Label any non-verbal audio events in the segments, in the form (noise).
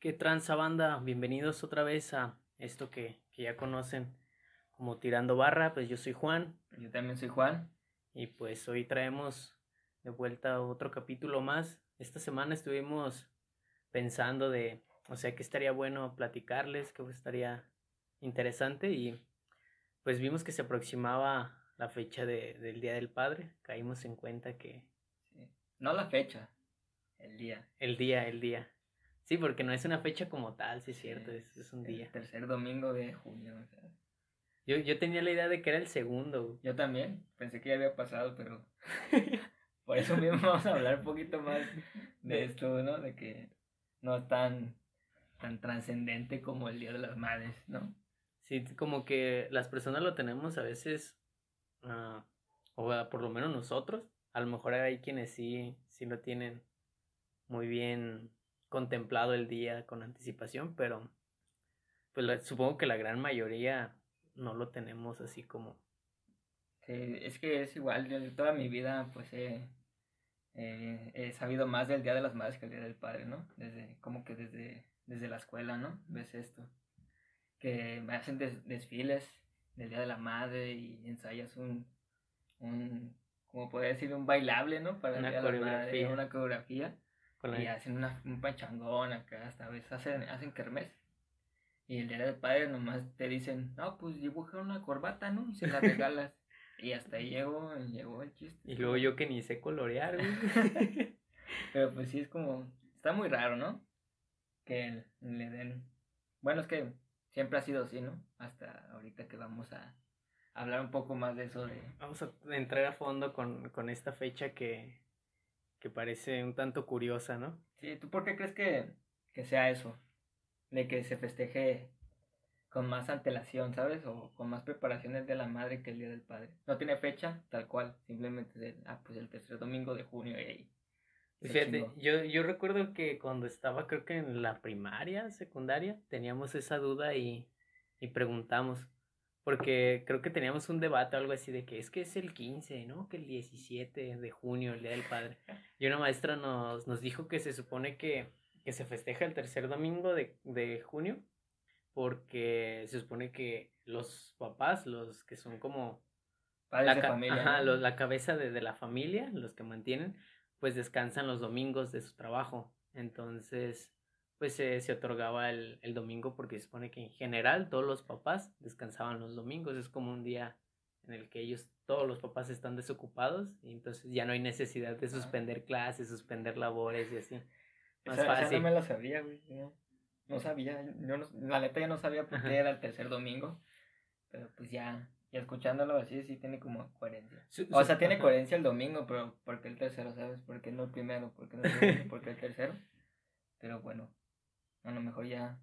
¿Qué tranza banda? Bienvenidos otra vez a esto que, que, ya conocen como Tirando Barra. Pues yo soy Juan. Yo también soy Juan. Y pues hoy traemos de vuelta otro capítulo más. Esta semana estuvimos pensando de, o sea, que estaría bueno platicarles, que estaría interesante y pues vimos que se aproximaba la fecha de, del Día del Padre. Caímos en cuenta que... Sí. No la fecha, el día. El día, el día. Sí, porque no es una fecha como tal, sí es cierto, es, es, un día. El tercer domingo de junio. O sea. yo, yo tenía la idea de que era el segundo. Yo también, pensé que ya había pasado, pero (laughs) por eso mismo vamos a hablar un poquito más de esto, ¿no? De que no es tan, tan trascendente como el Día de las Madres, ¿no? Sí, como que las personas lo tenemos a veces, uh, o por lo menos nosotros, a lo mejor hay quienes sí, sí lo tienen muy bien contemplado el día con anticipación, pero pues supongo que la gran mayoría no lo tenemos así como. Sí, es que es igual, yo toda mi vida pues he, he sabido más del Día de las Madres que el Día del Padre, ¿no? Desde, como que desde, desde la escuela, ¿no? Ves esto. Que me hacen desfiles del Día de la Madre y ensayas un, un como podría decir, un bailable, ¿no? Para una el Día coreografía. De la Madre, una coreografía y hacen una, un pachangón acá, hasta veces hacen, hacen kermés. Y el día del padre nomás te dicen, no, pues dibuja una corbata, ¿no? Y se la regalas. y hasta ahí llegó, llegó el chiste. Y luego yo que ni sé colorear, güey. (laughs) Pero pues sí es como, está muy raro, ¿no? Que le den... Bueno, es que siempre ha sido así, ¿no? Hasta ahorita que vamos a hablar un poco más de eso de... Vamos a entrar a fondo con, con esta fecha que, que parece un tanto curiosa, ¿no? Sí, ¿tú por qué crees que, que sea eso? De que se festeje con más antelación, ¿sabes? O con más preparaciones de la madre que el Día del Padre. No tiene fecha, tal cual, simplemente ah, pues el tercer domingo de junio y ahí. Fíjate, yo, yo recuerdo que cuando estaba creo que en la primaria, secundaria, teníamos esa duda y, y preguntamos, porque creo que teníamos un debate o algo así de que es que es el 15, ¿no? Que el 17 de junio, el Día del Padre. Y una maestra nos, nos dijo que se supone que, que se festeja el tercer domingo de, de junio, porque se supone que los papás, los que son como... Padres la, de familia. Ajá, ¿no? los, la cabeza de, de la familia, los que mantienen, pues descansan los domingos de su trabajo. Entonces, pues se, se otorgaba el, el, domingo porque se supone que en general todos los papás descansaban los domingos. Es como un día en el que ellos, todos los papás están desocupados y entonces ya no hay necesidad de suspender clases, suspender labores y así. Más esa, fácil. Esa no me la sabía, güey. No, no sabía. Yo no, la neta ya no sabía por qué Ajá. era el tercer domingo. Pero pues ya, ya escuchándolo así, sí tiene como coherencia. O sea, tiene ajá. coherencia el domingo, pero ¿por qué el tercero, sabes? ¿Por qué no el primero? ¿Por qué no el segundo? ¿Por qué el tercero? (laughs) Pero bueno, a lo mejor ya.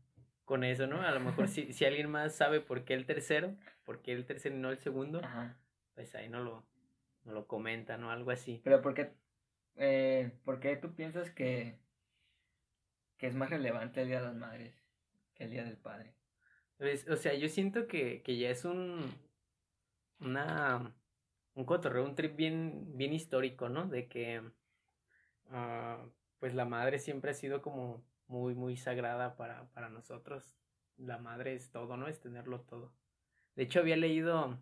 Con eso, ¿no? A lo mejor (laughs) si, si alguien más sabe por qué el tercero, por qué el tercero y no el segundo, Ajá. pues ahí no lo, no lo comenta, ¿no? Algo así. Pero ¿por qué, eh, ¿por qué tú piensas que, que es más relevante el Día de las Madres que el Día del Padre? Pues, o sea, yo siento que, que ya es un, una, un cotorreo, un trip bien, bien histórico, ¿no? De que, uh, pues la madre siempre ha sido como muy, muy sagrada para, para nosotros. La madre es todo, ¿no? Es tenerlo todo. De hecho, había leído,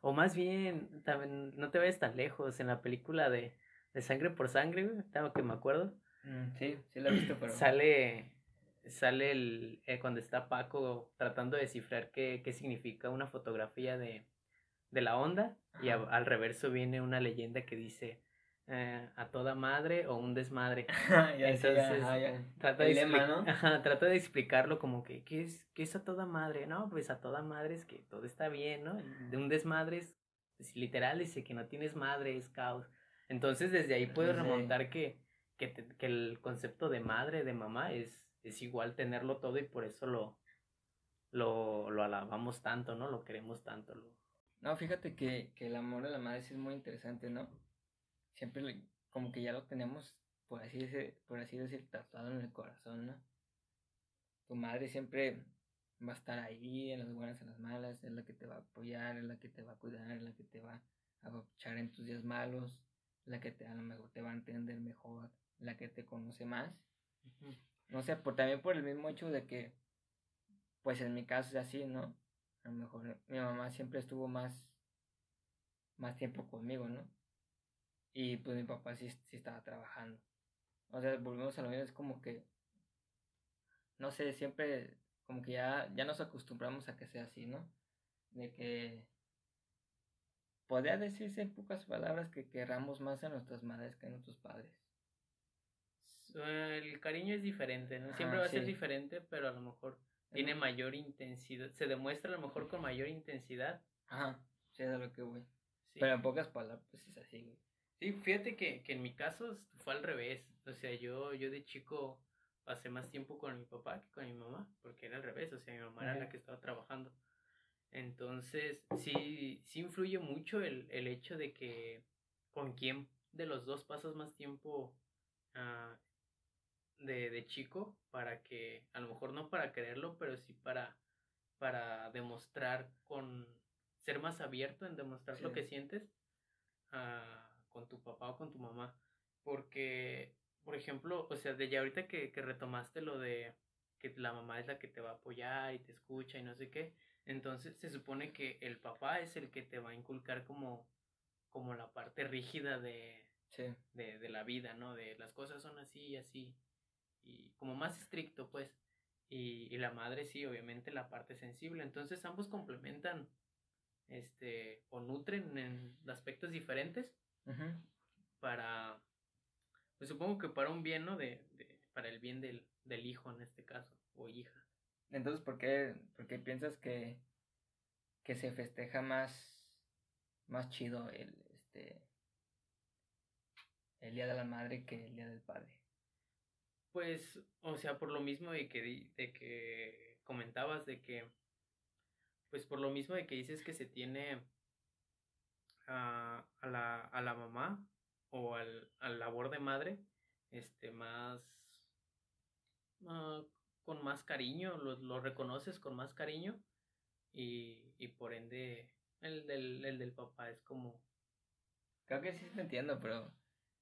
o más bien, también, no te vayas tan lejos, en la película de, de Sangre por Sangre, que me acuerdo. Mm, sí, sí la he visto, pero... Sale, sale el, eh, cuando está Paco tratando de descifrar qué, qué significa una fotografía de, de la onda, Ajá. y a, al reverso viene una leyenda que dice, eh, a toda madre o un desmadre. (laughs) Entonces, sí, ajá, ya. Trata, de lema, ¿no? ajá, trata de explicarlo como que, ¿qué es, ¿qué es a toda madre? No, pues a toda madre es que todo está bien, ¿no? De un desmadre es, pues, literal, dice que no tienes madre, es caos. Entonces, desde ahí puedes Sí. remontar que, que, te- que el concepto de madre, de mamá, es, es igual tenerlo todo y por eso lo, lo, lo alabamos tanto, ¿no? Lo queremos tanto. Lo... No, fíjate que, que el amor a la madre sí es muy interesante, ¿no? Siempre le- como que ya lo tenemos, por así decir, por así decir, tatuado en el corazón, ¿no? Tu madre siempre va a estar ahí, en las buenas, en las malas, es la que te va a apoyar, es la que te va a cuidar, es la que te va a apapachar en tus días malos, la que te, a lo mejor te va a entender mejor, la que te conoce más. no sé, por, también por el mismo hecho de que, pues en mi caso es así, ¿no? A lo mejor mi mamá siempre estuvo más, más tiempo conmigo, ¿no? Y pues mi papá sí, sí estaba trabajando. O sea, volvemos a lo mismo, es como que, no sé, siempre como que ya, ya nos acostumbramos a que sea así, ¿no? De que podría decirse en pocas palabras que querramos más a nuestras madres que a nuestros padres. El cariño es diferente, ¿no? Siempre va a ser diferente, pero a lo mejor tiene mayor intensidad, se demuestra a lo mejor con mayor intensidad. Ajá, sí, es a lo que voy. Pero en pocas palabras, pues es así, güey. Sí, fíjate que, que en mi caso fue al revés. O sea, yo, yo de chico pasé más tiempo con mi papá que con mi mamá, porque era al revés, o sea, mi mamá era la que estaba trabajando. Entonces, sí, sí influye mucho el, el hecho de que con quién de los dos pasas más tiempo uh, de, de, chico para que, a lo mejor no para quererlo, pero sí para, para demostrar con, ser más abierto en demostrar lo que sientes uh, con tu papá o con tu mamá. Porque por ejemplo, o sea, de ya ahorita que, que retomaste lo de que la mamá es la que te va a apoyar y te escucha y no sé qué, entonces se supone que el papá es el que te va a inculcar como, como la parte rígida de, de, de la vida, ¿no? De las cosas son así y así, y como más estricto, pues. Y, y la madre sí, obviamente la parte sensible. Entonces ambos complementan, este, o nutren en aspectos diferentes para pues supongo que para un bien, ¿no? De, de para el bien del, del, hijo en este caso, o hija. Entonces, ¿por qué, por qué piensas que, que se festeja más, más chido el, este, el Día de la Madre que el Día del Padre? Pues, o sea, por lo mismo de que, de que comentabas, de que, pues por lo mismo de que dices que se tiene a, la, a la mamá o al, al labor de madre, este, más, uh, con más cariño, lo, lo, reconoces con más cariño y, y por ende el del, el del papá es como... Creo que sí te entiendo, pero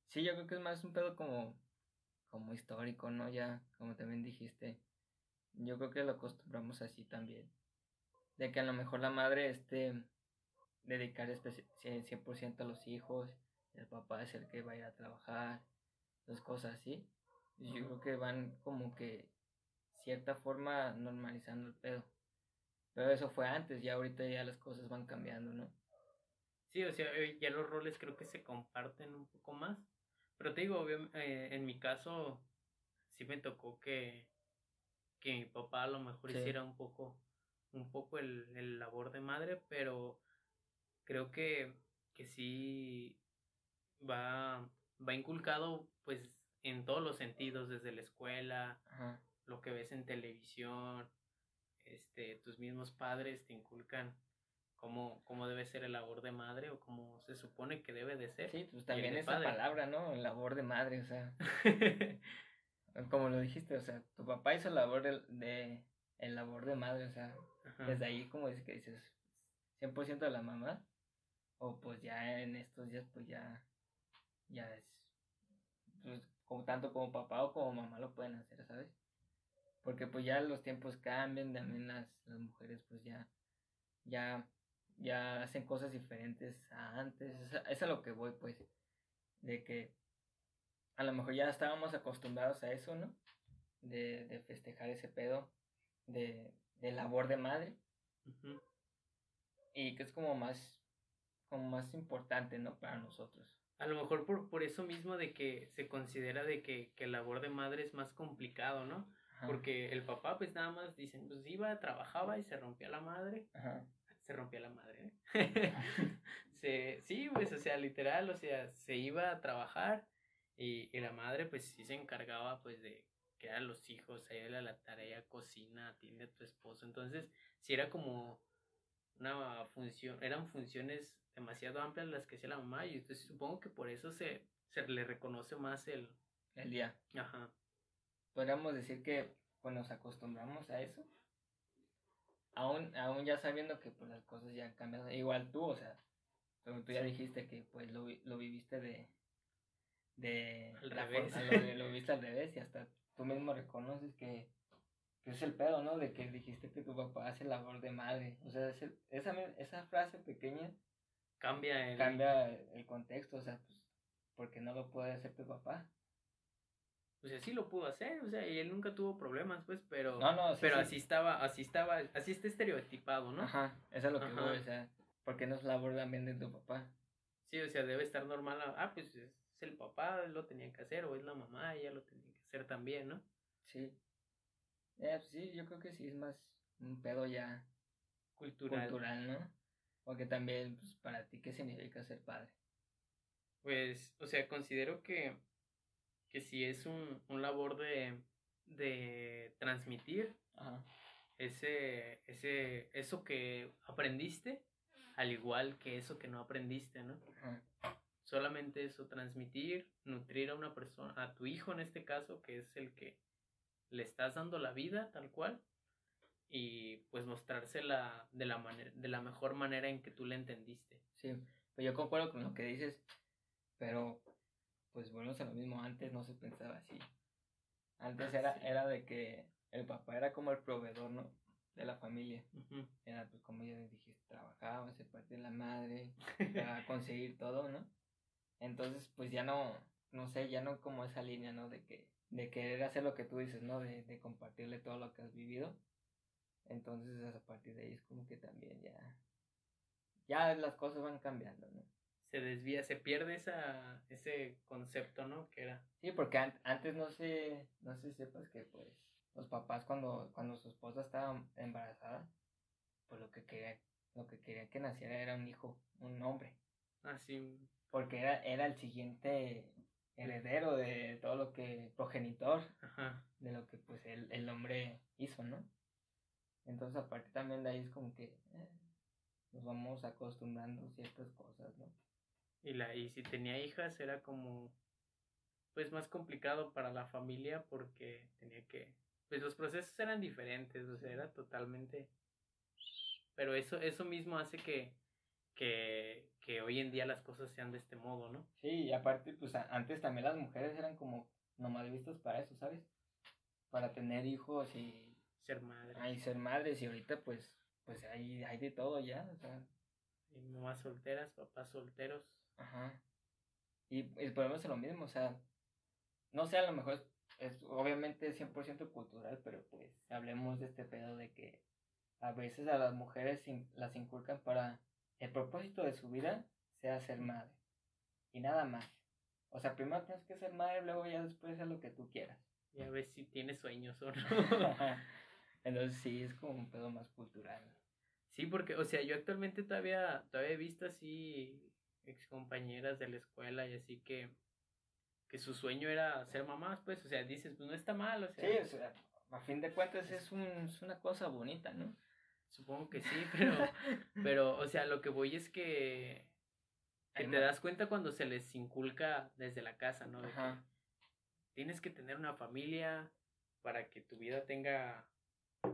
sí, yo creo que es más un pedo como, como histórico, ¿no? Ya, como también dijiste, yo creo que lo acostumbramos así también. De que a lo mejor la madre esté dedicar 100% a los hijos el papá es el que va a ir a trabajar, dos cosas así. Yo creo que van como que cierta forma normalizando el pedo. Pero eso fue antes, ya ahorita ya las cosas van cambiando, ¿no? Sí, o sea, eh, ya los roles creo que se comparten un poco más. Pero te digo, eh, en mi caso, sí me tocó que, que mi papá a lo mejor hiciera un poco, un poco el, el labor de madre, pero creo que, que sí va, va inculcado pues en todos los sentidos, desde la escuela, lo que ves en televisión, este, tus mismos padres te inculcan cómo, cómo debe ser el labor de madre o cómo se supone que debe de ser. Sí, pues también esa palabra, ¿no? El labor de madre, o sea. (laughs) como lo dijiste, o sea, tu papá hizo labor de, el labor de madre, o sea, desde ahí como dices que dices 100% de la mamá, o pues ya en estos días pues ya ya es, pues, como, tanto como papá o como mamá lo pueden hacer, ¿sabes? Porque pues ya los tiempos cambian, también las, las mujeres pues ya, ya, ya hacen cosas diferentes a antes, es es a lo que voy pues, de que a lo mejor ya estábamos acostumbrados a eso, ¿no? De, de festejar ese pedo de, de labor de madre. Y que es como más, como más importante, ¿no? Para nosotros. A lo mejor por, por eso mismo de que se considera de que, que el labor de madre es más complicado, ¿no? Porque el papá pues nada más dicen, pues iba, trabajaba y se rompía la madre. Se rompía la madre, ¿eh? (laughs) (laughs) se, sí, pues, o sea, literal, o sea, se iba a trabajar y, y la madre pues sí se encargaba pues de que a los hijos, ayudarle a la tarea, cocina, atiende a tu esposo. Entonces, sí era como una función, eran funciones demasiado amplias las que hacía la mamá y entonces supongo que por eso se, se le reconoce más el... El día. Ajá. Podríamos decir que pues nos acostumbramos a eso. Aún, aún ya sabiendo que pues las cosas ya han cambiado. Igual tú, o sea, tú ya dijiste que pues lo, lo viviste de... de al revés. lo, lo, viviste al revés y hasta tú mismo reconoces que, es el pedo, ¿no? De que dijiste que tu papá hace labor de madre. O sea, esa, esa frase pequeña cambia el... cambia el contexto, o sea, pues, porque no lo puede hacer tu papá. O sea, sí lo pudo hacer, o sea, y él nunca tuvo problemas, pues, pero... No, no, Pero así estaba, así estaba, así está estereotipado, ¿no? Ajá, eso es lo que voy, o sea, porque no es labor también de tu papá. Sí, o sea, debe estar normal, ah, pues es el papá, lo tenía que hacer, o es la mamá, ella lo tenía que hacer también, ¿no? Sí. Eh, pues sí, yo creo que sí es más un pedo ya cultural, cultural ¿no? Porque también, pues, para ti, ¿qué significa ser padre? Pues, o sea, considero que que si es un, labor de, de transmitir Ese, ese, eso que aprendiste, al igual que eso que no aprendiste, ¿no? Solamente eso, transmitir, nutrir a una persona, a tu hijo en este caso, que es el que le estás dando la vida tal cual, y pues mostrársela de la, manera, de la mejor manera en que tú le entendiste. Sí, pues yo concuerdo con lo que dices, pero pues bueno, a lo mismo, antes no se pensaba así. Antes era, era de que el papá era como el proveedor, ¿no? De la familia. Era, pues, como ya dijiste, trabajaba, se partía la madre, para (laughs) conseguir todo, ¿no? Entonces, pues ya no, no sé, ya no como esa línea, ¿no? De que, de querer hacer lo que tú dices, ¿no? De, de compartirle todo lo que has vivido. Entonces, a partir de ahí es como que también ya, ya las cosas van cambiando, ¿no? se desvía, se pierde esa, ese concepto, ¿no? Que era. Sí, porque antes no sé, no sé si sepas que pues los papás cuando, cuando su esposa estaba embarazada, pues lo que quería, lo que quería que naciera era un hijo, un hombre. Ah, sí. Porque era, era el siguiente heredero de todo lo que, progenitor Ajá. de lo que pues el, el hombre hizo, ¿no? Entonces aparte también de ahí es como que eh, nos vamos acostumbrando a ciertas cosas, ¿no? Y, la, y si tenía hijas era como, pues más complicado para la familia porque tenía que, pues los procesos eran diferentes, o sea, era totalmente... Pero eso, eso mismo hace que, que, que hoy en día las cosas sean de este modo, ¿no? Sí, y aparte, pues antes también las mujeres eran como nomás vistas para eso, ¿sabes? Para tener hijos y... Ser madres. Ay, ser madres y ahorita pues, pues hay, hay de todo ya, o sea... Y mamás solteras, papás solteros. Ajá. Y, y podemos lo mismo, o sea, no sé, a lo mejor es, obviamente 100% cultural, pero pues hablemos de este pedo de que a veces a las mujeres las inculcan para el propósito de su vida sea ser madre y nada más. O sea, primero tienes que ser madre, luego ya después haz lo que tú quieras. Y a ver si tienes sueños o no. (laughs) Entonces sí, es como un pedo más cultural. Sí, porque, o sea, yo actualmente todavía, todavía he visto así ex compañeras de la escuela y así que, que su sueño era ser mamás, pues, o sea, dices, pues no está mal, o sea. Sí, o sea, a fin de cuentas es, un, es una cosa bonita, ¿no? Supongo que sí, pero, (laughs) pero, o sea, lo que voy es que, que te das cuenta cuando se les inculca desde la casa, ¿no? tienes que tener una familia para que tu vida tenga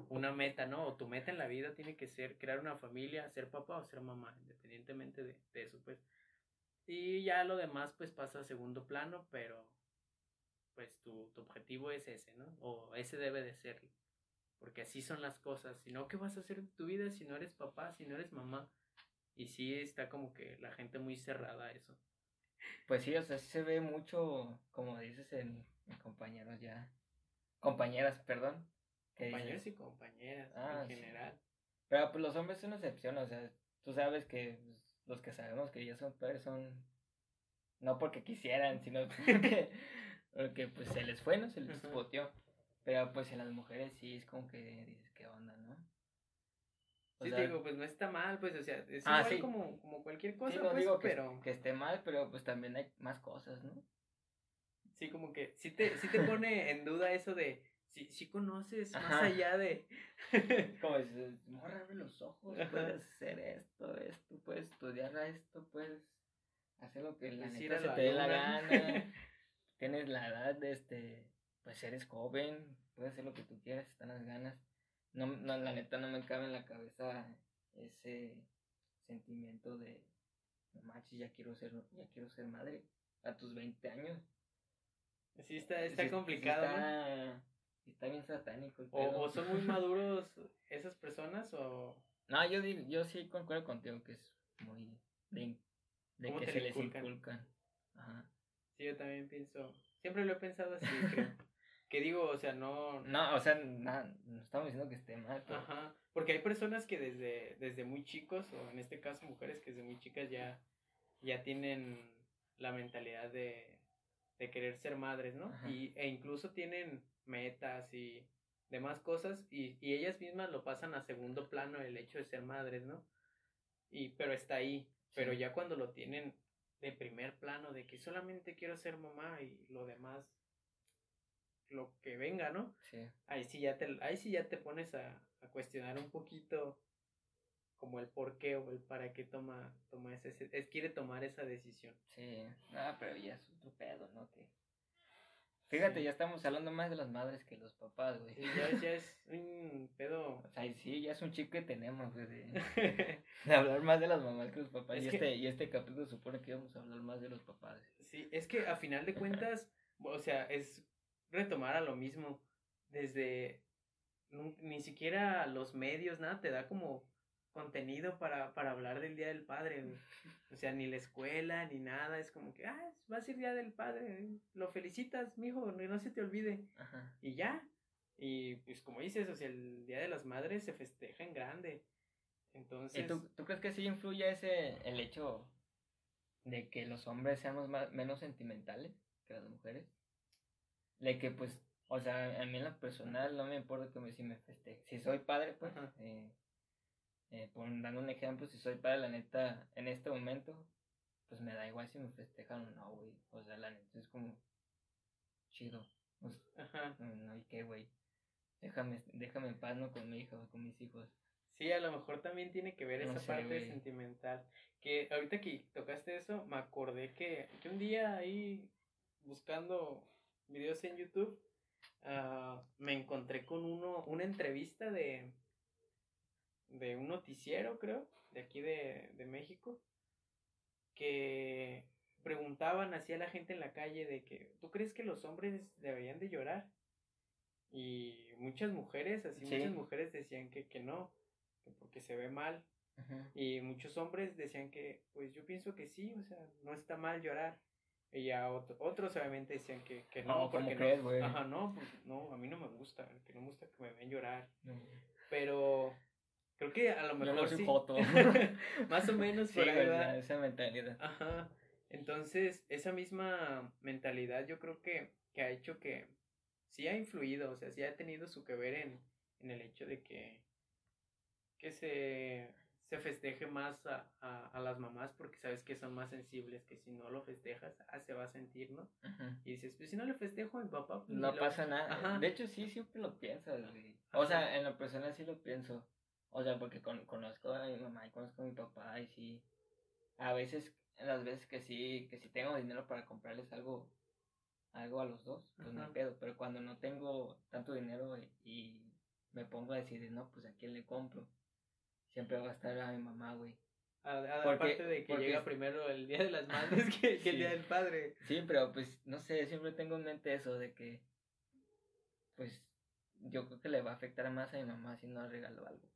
una meta, ¿no? O tu meta en la vida tiene que ser crear una familia, ser papá o ser mamá, independientemente de, de eso, pues. Y ya lo demás pues pasa a segundo plano, pero pues tu, tu objetivo es ese, ¿no? O ese debe de ser. Porque así son las cosas. Si no, ¿qué vas a hacer en tu vida si no eres papá, si no eres mamá? Y sí está como que la gente muy cerrada a eso. Pues sí, o sea, sí se ve mucho, como dices, en, compañeros ya. Compañeras, perdón. Compañeros y compañeras ah, en general. Pero pues los hombres son una excepción, o sea, tú sabes que pues, los que sabemos que ya son padres son no porque quisieran, sino (laughs) porque, porque pues se les fue, ¿no? Se les boteó. Pero pues en las mujeres sí es como que dices, ¿qué onda, no? sí, digo, pues no está mal, pues, o sea, es ah, igual como, como cualquier cosa, no pues, digo pero... Que, esté mal, pero pues también hay más cosas, ¿no? Sí, como que sí te, sí te pone en duda eso de, si, si conoces más allá de... (laughs) Como dices, morra, abre los ojos, puedes hacer esto, esto, puedes estudiar a esto, puedes hacer lo que la neta se te dé la gana. (laughs) Tienes la edad de este, pues eres joven, puedes hacer lo que tú quieras, están las ganas. No, no, la neta no me cabe en la cabeza ese sentimiento de, no manches, ya quiero ser, ya quiero ser madre a tus 20 años. Sí, está, está complicado. está, está, bien satánico. O, son muy (laughs) maduros esas personas o... No, yo, digo, yo sí concuerdo contigo que es muy... De, de que se les inculcan. Ajá. Sí, yo también pienso... Siempre lo he pensado así, creo. (laughs) Que digo, o sea, no... No, o sea, no, no estamos diciendo que esté mal. Ajá, porque hay personas que desde, desde muy chicos, o en este caso mujeres que desde muy chicas ya, ya tienen la mentalidad de, de querer ser madres, ¿no? Y, e incluso tienen metas y demás cosas y, y, ellas mismas lo pasan a segundo plano el hecho de ser madres, ¿no? Y, pero está ahí, pero ya cuando lo tienen de primer plano, de que solamente quiero ser mamá y lo demás lo que venga, ¿no? Sí. Ahí sí ya te, ahí sí ya te pones a, a cuestionar un poquito como el por qué o el para qué toma, toma ese, es, quiere tomar esa decisión. Sí, ah, pero ya es otro pedo, ¿no? Que... Fíjate, ya estamos hablando más de las madres que los papás, güey. Sí, ya, ya es (laughs) un pedo. O sea, sí, ya es un chico que tenemos, güey, (laughs) de, hablar más de las mamás que los papás. y, este, y este capítulo supone que íbamos a hablar más de los papás. Sí, es que a final de (laughs) cuentas, o sea, es retomar a lo mismo. Desde ni siquiera los medios, nada, te da como contenido para, para hablar del Día del Padre. O sea, ni la escuela, ni nada. Es como que, ah, va a ser Día del Padre. Lo felicitas, mijo, no, no se te olvide. Y ya. Y pues como dices, o sea, el Día de las Madres se festeja en grande. Entonces... ¿Y tú, tú crees que sí influye ese, el hecho de que los hombres seamos más, menos sentimentales que las mujeres? De que pues, o sea, a mí en lo personal no me importa que me, si me festeje. Si soy padre, pues, eh, eh, por, dando un ejemplo, si soy padre, la neta, en este momento, pues me da igual si me festejan o no, güey. O sea, la neta es como chido. Ajá. No, ¿y qué, güey? Déjame, déjame en paz, no con mi hija o con mis hijos. Sí, a lo mejor también tiene que ver esa parte sentimental. Que ahorita que tocaste eso, me acordé que, que un día ahí buscando videos en YouTube, ah, me encontré con uno, una entrevista de, de un noticiero, creo, de aquí de, de México, que preguntaban así a la gente en la calle de que, ¿tú crees que los hombres deberían de llorar? Y muchas mujeres, así muchas mujeres decían que, que no, que porque se ve mal. Y muchos hombres decían que, pues yo pienso que sí, o sea, no está mal llorar. Y ya otros obviamente decían que, que no, no porque crees, no. Ajá, no, porque no, a mí no me gusta, que no me gusta que me ven llorar. Pero creo que a lo mejor Yo no sí. foto. (laughs) Más o menos por ahí esa mentalidad. Ajá. Entonces, esa misma mentalidad yo creo que, que ha hecho que sí ha influido, o sea, sí ha tenido su que ver en, en el hecho de que, que se se festeje más a, a, las mamás porque sabes que son más sensibles, que si no lo festejas, ah, se va a sentir, ¿no? Y dices, pues si no le festejo a mi papá, pues no pasa nada. De hecho, sí, siempre lo piensas, O sea, en lo personal sí lo pienso. O sea, porque conozco a mi mamá y conozco a mi papá y sí. A veces, las veces que sí, que si tengo dinero para comprarles algo, algo a los dos, pues no pedo. Pero cuando no tengo tanto dinero y, y me pongo a decir, no, pues a quién le compro siempre va a estar a mi mamá, güey. Aparte de que llega primero el Día de las Madres (laughs) que, el Día del Padre. Sí, pero pues, no sé, siempre tengo en mente eso de que, pues, yo creo que le va a afectar más a mi mamá si no regalo algo.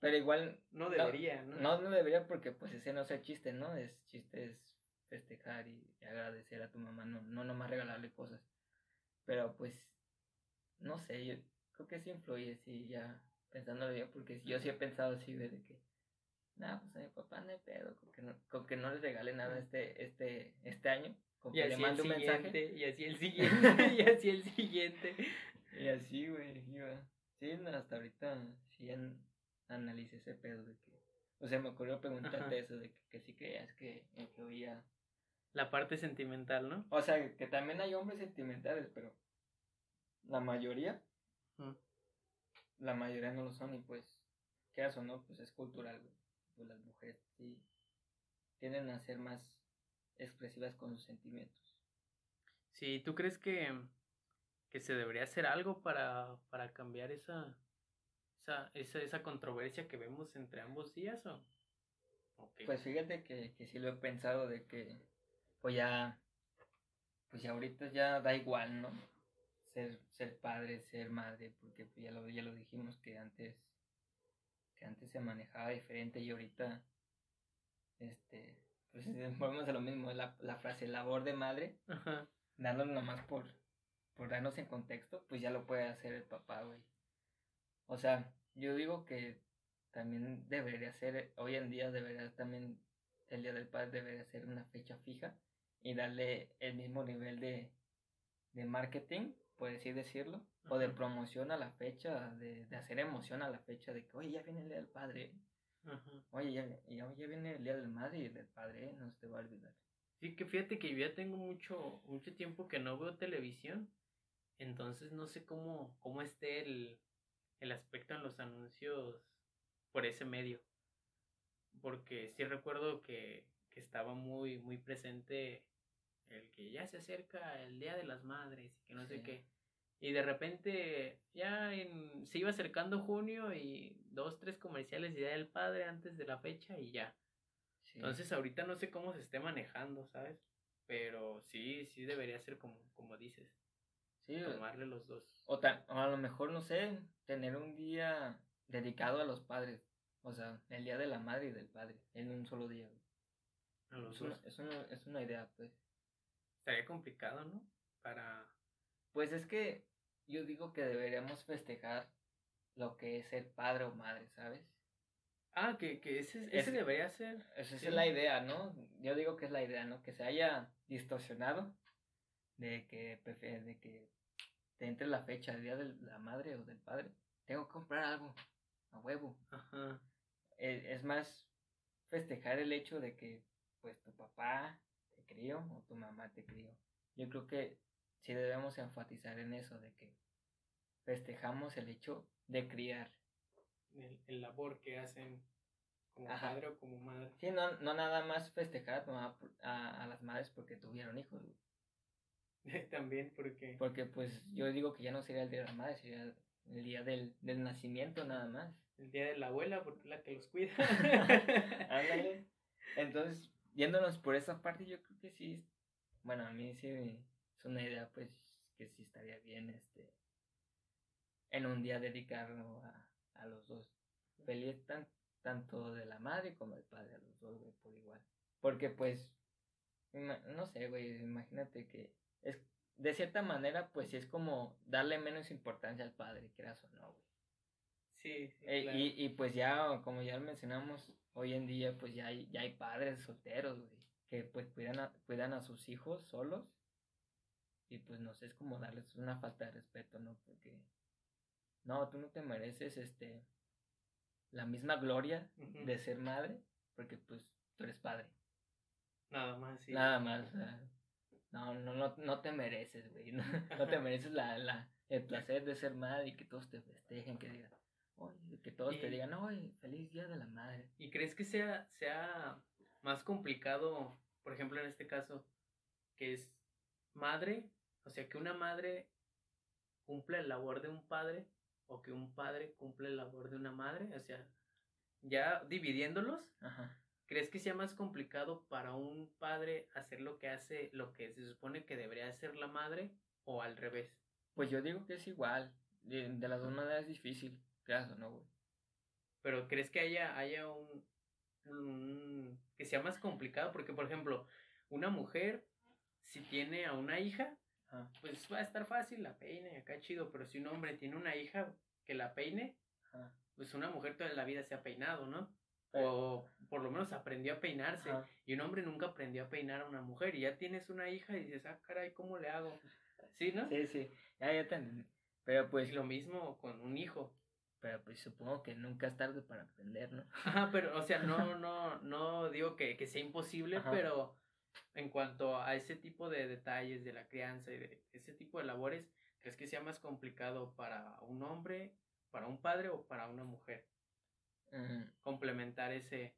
Pero igual... No debería, ¿no? No, no debería porque pues ese no es el chiste, ¿no? Es chiste es festejar y agradecer a tu mamá, no, no nomás regalarle cosas. Pero pues, no sé, yo creo que sí influye, sí, ya pensándolo bien, porque yo sí he pensado así, de que, nada, pues a mi papá no hay pedo, con que no, con que no le regale nada este, este, este año, con que le mande un mensaje. Y así el (laughs) siguiente, y así el siguiente. Y así, güey, Sí, hasta ahorita sí an, analicé ese pedo de que, o sea, me ocurrió preguntarte eso, de que, que sí creías que influía. La parte sentimental, ¿no? O sea, que también hay hombres sentimentales, pero la mayoría la mayoría no lo son y pues, ¿qué o no? Pues es cultural, güey. Pues las mujeres sí tienden a ser más expresivas con sus sentimientos. Sí, ¿tú crees que, que se debería hacer algo para, para cambiar esa, esa, esa, esa controversia que vemos entre ambos días o? Pues fíjate que, que sí lo he pensado de que, pues ya, pues ya ahorita ya da igual, ¿no? Ser, ser padre, ser madre, porque pues ya lo, ya lo dijimos que antes, que antes se manejaba diferente y ahorita, este, pues (laughs) volvemos a lo mismo, la, la frase labor de madre, Ajá. nomás por, por darnos en contexto, pues ya lo puede hacer el papá, güey. O sea, yo digo que también debería ser, hoy en día debería también, el Día del Padre debería ser una fecha fija y darle el mismo nivel de, de marketing, por así decirlo, o de promoción a la fecha, de, de, hacer emoción a la fecha de que, oye, ya viene el Día del Padre. Oye, ya, ya, viene el Día del Madre y del Padre, no se te va a olvidar. Sí, que fíjate que yo ya tengo mucho, mucho tiempo que no veo televisión, entonces no sé cómo, cómo esté el, el aspecto en los anuncios por ese medio. Porque sí recuerdo que, que estaba muy, muy presente el que ya se acerca el Día de las Madres y que no sé qué. Y de repente ya en, se iba acercando junio y dos, tres comerciales de Día del Padre antes de la fecha y ya. Entonces ahorita no sé cómo se esté manejando, ¿sabes? Pero sí, sí debería ser como, como dices. Sí. Tomarle los dos. O, o a lo mejor, no sé, tener un día dedicado a los padres. O sea, el día de la madre y del padre, en un solo día. A los es, Una, es, una, es una idea, pues. Estaría complicado, ¿no? Para... Pues es que yo digo que deberíamos festejar lo que es ser padre o madre, ¿sabes? Ah, que, que ese, ese debería ser. Esa es la idea, ¿no? Yo digo que es la idea, ¿no? Que se haya distorsionado de que, de que te entre la fecha, el día de la madre o del padre. Tengo que comprar algo, a huevo. Ajá. E, es más festejar el hecho de que, pues, tu papá crió o tu mamá te crió. Yo creo que sí debemos enfatizar en eso, de que festejamos el hecho de criar. El, labor que hacen como padre o como madre. Sí, no, no nada más festejar a, a, las madres porque tuvieron hijos. (laughs) También porque... Porque pues yo digo que ya no sería el día de la madre, sería el día del, del nacimiento nada más. El día de la abuela, porque es la que los cuida. (laughs) (laughs) Ándale. Entonces, yéndonos por esa parte, yo creo que sí, bueno, a mí sí es una idea pues que sí estaría bien este en un día dedicarlo a, a los dos. Feliz tan, tanto de la madre como del padre, a los dos, güey, por igual. Porque pues, no sé, güey, imagínate que es de cierta manera, pues sí es como darle menos importancia al padre, quieras o no, güey. Sí, sí eh, y, y, pues ya, como ya mencionamos, hoy en día pues ya hay, ya hay padres solteros, güey, que pues cuidan a, cuidan a sus hijos solos. Y pues no sé, es como darles una falta de respeto, ¿no? Porque, no, tú no te mereces, este, la misma gloria de ser madre, porque pues tú eres padre. Nada más, sí. Nada más, o sea, no, no, no, no te mereces, güey. (laughs) No, te (laughs) mereces la, la, el placer de ser madre y que todos te festejen, que digan, oye, que todos te digan, oye, feliz día de la madre. ¿Y crees que sea, sea más complicado, por ejemplo, en este caso, que es madre, o sea, que una madre cumple el labor de un padre o que un padre cumple el labor de una madre? O sea, ya dividiéndolos. Ajá. ¿Crees que sea más complicado para un padre hacer lo que hace, lo que se supone que debería hacer la madre o al revés? Pues yo digo que es igual. De, las dos maneras es difícil, creas o no, güey. Pero ¿crees que haya, haya un, que sea más complicado? Porque, por ejemplo, una mujer, si tiene a una hija, pues va a estar fácil, la peine, acá chido. Pero si un hombre tiene una hija que la peine, pues una mujer toda la vida se ha peinado, ¿no? O por lo menos aprendió a peinarse. Y un hombre nunca aprendió a peinar a una mujer. Y ya tienes una hija y dices, ah, caray, ¿cómo le hago? (laughs) ¿Sí, no? Sí, sí. Ya, ya te Pero pues. lo mismo con un hijo. Pero pues supongo que nunca es tarde para aprender, ¿no? Ajá, pero, o sea, no, (laughs) no, no digo que, que sea imposible, pero en cuanto a ese tipo de detalles de la crianza y de ese tipo de labores, ¿crees que sea más complicado para un hombre, para un padre o para una mujer? complementar ese,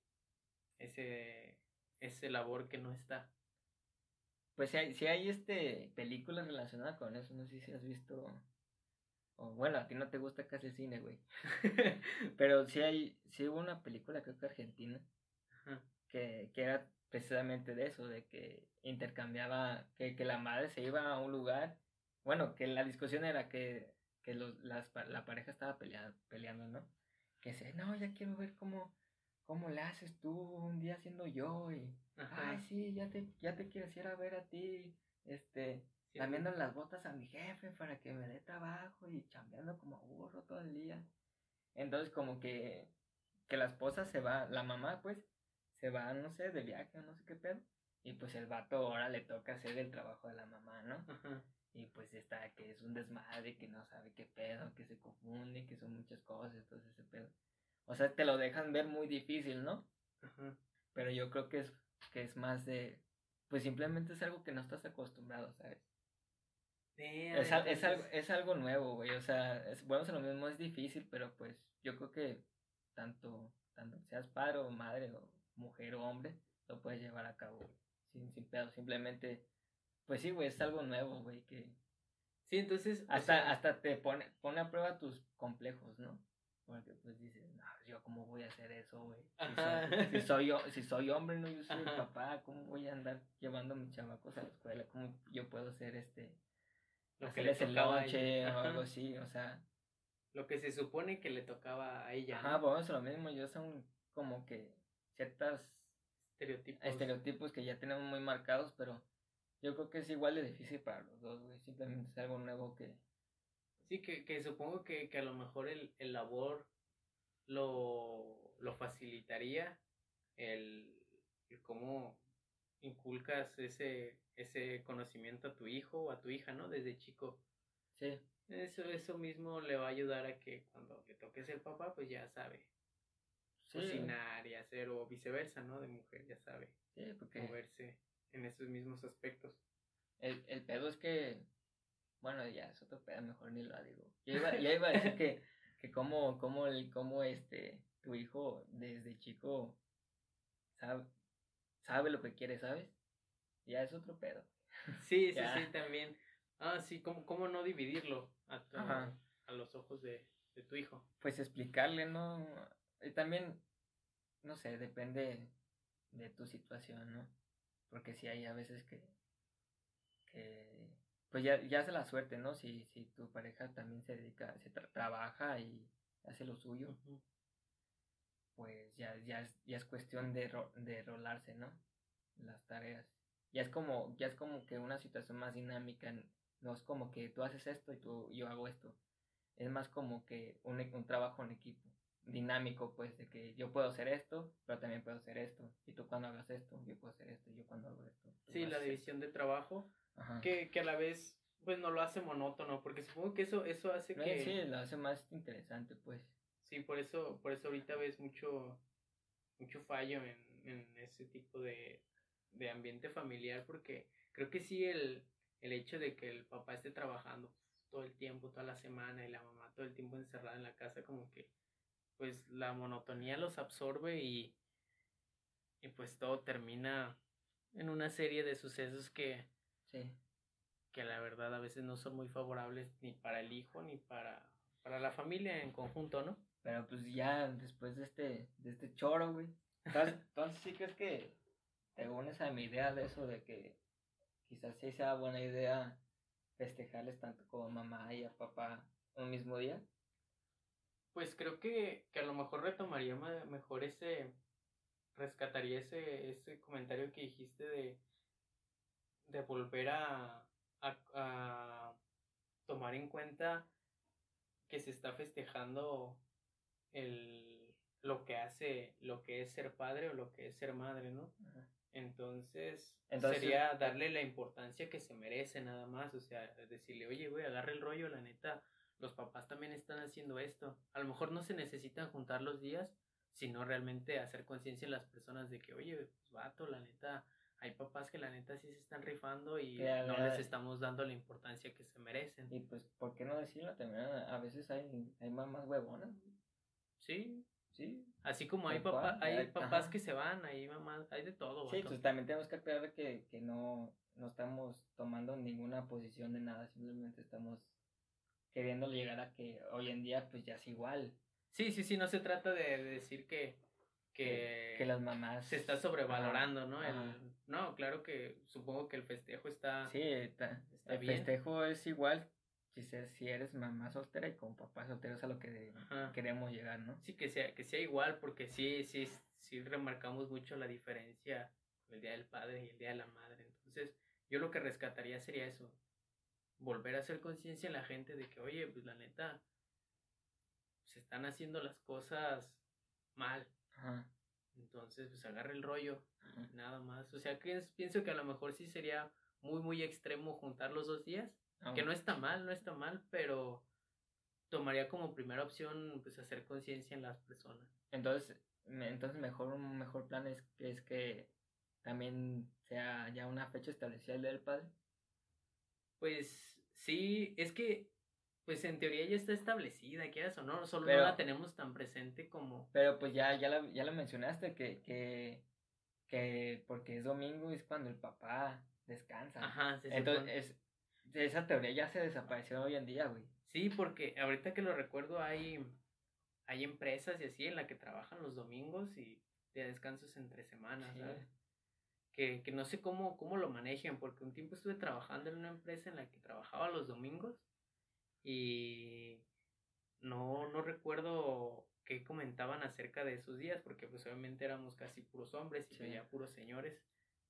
ese, ese labor que no está. Pues si hay, si hay este películas relacionadas con eso, no sé si has visto. O bueno, a ti no te gusta casi el cine, güey. (laughs) Pero si hay, si hubo una película, creo que argentina, que, que era precisamente de eso, de que intercambiaba, que, que la madre se iba a un lugar, bueno, que la discusión era que, que los, las, la pareja estaba peleando, peleando, ¿no? Que dice, no, ya quiero ver cómo, cómo le haces tú un día siendo yo y, ay, sí, ya te, ya te quiero ir a ver a ti, este, cambiando las botas a mi jefe para que me dé trabajo y chambeando como burro todo el día. Entonces como que, que la esposa se va, la mamá pues, se va, no sé, de viaje o no sé qué pedo. Y pues el vato ahora le toca hacer el trabajo de la mamá, ¿no? Y pues está que es un desmadre, que no sabe qué pedo, que se confunde, que son muchas cosas, entonces ese pedo. O sea, te lo dejan ver muy difícil, ¿no? Pero yo creo que es, que es más de, pues simplemente es algo que no estás acostumbrado, ¿sabes? Es, es, algo, es algo nuevo, güey, o sea, es, bueno, lo mismo es difícil, pero pues yo creo que tanto, tanto seas padre o madre o mujer o hombre, lo puedes llevar a cabo, sin, sin pedo, simplemente, pues sí, güey, es algo nuevo, güey, que... Sí, entonces... Hasta, hasta te pone, pone a prueba tus complejos, ¿no? Porque pues dices, no, yo cómo voy a hacer eso, güey. Si, soy, yo, si soy hombre, no, yo soy el papá, ¿cómo voy a andar llevando a mis chamacos a la escuela? ¿Cómo yo puedo hacer este... Lo que le el lonche o algo así, o sea... Lo que se supone que le tocaba a ella. Ajá, pues lo mismo, yo son como que ciertas estereotipos. estereotipos que ya tenemos muy marcados, pero yo creo que es igual de difícil para los dos, güey. Simplemente es algo nuevo que... Sí, que, que supongo que, que a lo mejor el, el labor lo, lo facilitaría el, el, cómo inculcas ese, ese conocimiento a tu hijo o a tu hija, ¿no? Desde chico. Sí. Eso, eso mismo le va a ayudar a que cuando le toque ser papá, pues ya sabe cocinar y hacer, o viceversa, ¿no? De mujer, ya sabe. Sí, porque... Moverse en esos mismos aspectos. El, el pedo es que, bueno, ya es otro pedo, mejor ni lo digo. Yo iba, ya iba a decir (laughs) que, que como, como, el, como este, tu hijo desde chico sabe, sabe lo que quiere, ¿sabes? Ya es otro pedo. Sí, sí, sí, también. Ah, sí, ¿cómo, cómo no dividirlo a, a los ojos de, de tu hijo? Pues explicarle, ¿no? Y también, no sé, depende de tu situación, ¿no? Porque si hay a veces que, que pues ya, ya hace la suerte, ¿no? Si, si tu pareja también se dedica, se trabaja y hace lo suyo, pues ya, ya, es, ya es cuestión de, de rolarse, ¿no? Las tareas. Ya es como, ya es como que una situación más dinámica, no es como que tú haces esto y tú, yo hago esto. Es más como que un, un trabajo en equipo dinámico, pues, de que yo puedo hacer esto, pero también puedo hacer esto. Y tú cuando hagas esto, yo puedo hacer esto, y yo cuando hago esto. Sí, la división de trabajo, que, que a la vez, pues, no lo hace monótono, porque supongo que eso, eso hace que... Sí, lo hace más interesante, pues. Sí, por eso, por eso ahorita ves mucho, mucho fallo en, en ese tipo de, de ambiente familiar, porque creo que sí el, el hecho de que el papá esté trabajando todo el tiempo, toda la semana, y la mamá todo el tiempo encerrada en la casa, como que pues la monotonía los absorbe y, y pues todo termina en una serie de sucesos que, sí. que la verdad a veces no son muy favorables ni para el hijo ni para, para la familia en conjunto, ¿no? Pero pues ya después de este, de este choro, güey. Entonces, sí crees que te unes a mi idea de eso, de que quizás sí sea buena idea festejarles tanto como mamá y a papá un mismo día. Pues creo que, que a lo mejor retomaría mejor ese, rescataría ese, ese comentario que dijiste de, de volver a, a, tomar en cuenta que se está festejando el, lo que hace, lo que es ser padre o lo que es ser madre, ¿no? Entonces, Entonces, sería darle la importancia que se merece nada más, o sea, decirle, oye, güey, agarra el rollo, la neta, los papás también están haciendo esto. A lo mejor no se necesitan juntar los días, sino realmente hacer conciencia en las personas de que, oye, pues vato, la neta, hay papás que la neta sí se están rifando y no les estamos dando la importancia que se merecen. Y pues, ¿por qué no decirlo también? A veces hay, hay mamás huevonas. Sí, sí. Así como hay, papá, hay papás que se van, hay mamás, hay de todo. Sí, pues también tenemos que aclarar que, que no, no estamos tomando ninguna posición de nada, simplemente estamos queriendo llegar a que hoy en día pues ya es igual. Sí, sí, sí, no se trata de decir que, que, que las mamás se está sobrevalorando, ¿no? El, no, claro que supongo que el festejo está. Sí, está, el festejo es igual si, si eres mamá soltera y con papá soltero es a lo que queremos llegar, ¿no? Sí, que sea, que sea igual, porque sí, sí, sí remarcamos mucho la diferencia el Día del Padre y el Día de la Madre. Entonces, yo lo que rescataría sería eso, volver a hacer conciencia en la gente de que, oye, pues la neta, se están haciendo las cosas mal. Entonces, pues agarre el rollo, nada más. O sea, que pienso que a lo mejor sí sería muy, muy extremo juntar los dos días, que no está mal, no está mal, pero tomaría como primera opción, pues, hacer conciencia en las personas. Entonces, entonces mejor, un mejor plan es, es que también sea ya una fecha establecida el del padre? Pues sí, es que pues en teoría ya está establecida, quieras o no, solo no la tenemos tan presente como... Pero pues ya, ya, la, ya mencionaste, que, que, que porque es domingo es cuando el papá descansa. Ajá, sí, Entonces, esa teoría ya se desapareció hoy en día, güey. Sí, porque ahorita que lo recuerdo hay, hay empresas y así en la que trabajan los domingos y de descansos entre semanas, ¿sabes? que, que no sé cómo, cómo lo manejan, porque un tiempo estuve trabajando en una empresa en la que trabajaba los domingos y no, no recuerdo qué comentaban acerca de esos días, porque pues obviamente éramos casi puros hombres y ya puros señores,